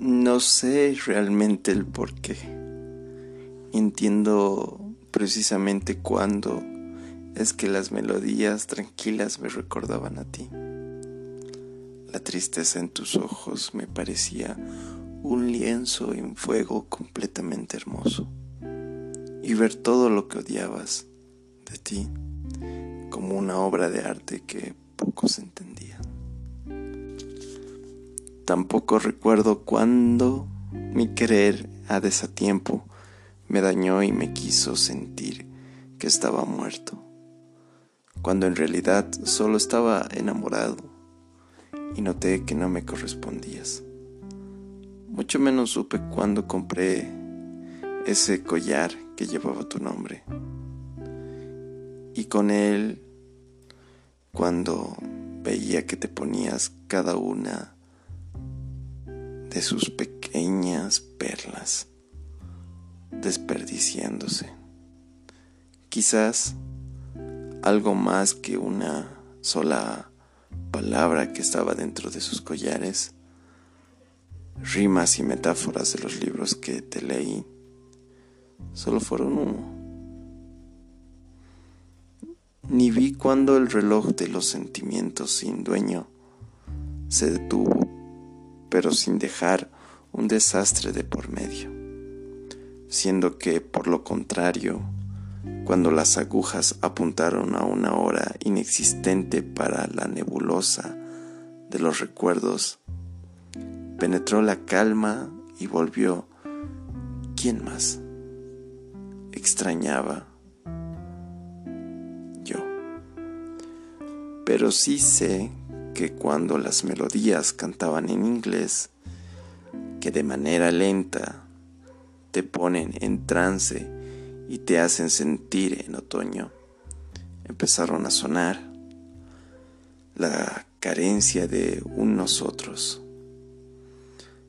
No sé realmente el por qué. Entiendo precisamente cuándo es que las melodías tranquilas me recordaban a ti. La tristeza en tus ojos me parecía un lienzo en fuego completamente hermoso. Y ver todo lo que odiabas de ti como una obra de arte que pocos entendían. Tampoco recuerdo cuándo mi querer a desatiempo me dañó y me quiso sentir que estaba muerto, cuando en realidad solo estaba enamorado y noté que no me correspondías. Mucho menos supe cuándo compré ese collar que llevaba tu nombre. Y con él, cuando veía que te ponías cada una de sus pequeñas perlas desperdiciándose. Quizás algo más que una sola palabra que estaba dentro de sus collares, rimas y metáforas de los libros que te leí, solo fueron uno. Ni vi cuando el reloj de los sentimientos sin dueño se detuvo, pero sin dejar un desastre de por medio, siendo que, por lo contrario, cuando las agujas apuntaron a una hora inexistente para la nebulosa de los recuerdos, penetró la calma y volvió. ¿Quién más? Extrañaba yo. Pero sí sé que cuando las melodías cantaban en inglés, que de manera lenta te ponen en trance y te hacen sentir en otoño. Empezaron a sonar la carencia de un nosotros.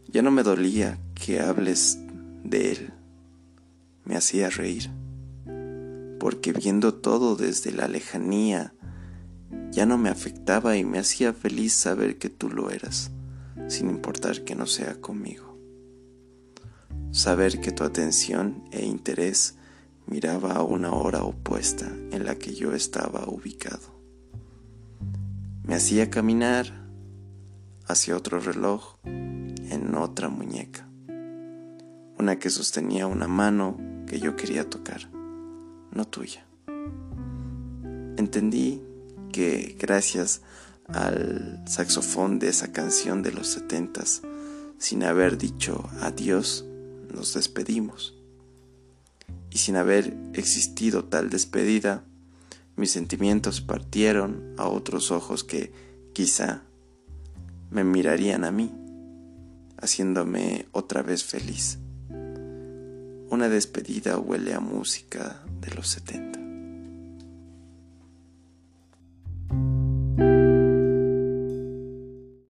Ya no me dolía que hables de él, me hacía reír, porque viendo todo desde la lejanía, ya no me afectaba y me hacía feliz saber que tú lo eras, sin importar que no sea conmigo. Saber que tu atención e interés miraba a una hora opuesta en la que yo estaba ubicado. Me hacía caminar hacia otro reloj en otra muñeca, una que sostenía una mano que yo quería tocar, no tuya. Entendí que gracias al saxofón de esa canción de los setentas, sin haber dicho adiós, nos despedimos y sin haber existido tal despedida, mis sentimientos partieron a otros ojos que quizá me mirarían a mí, haciéndome otra vez feliz. Una despedida huele a música de los setenta.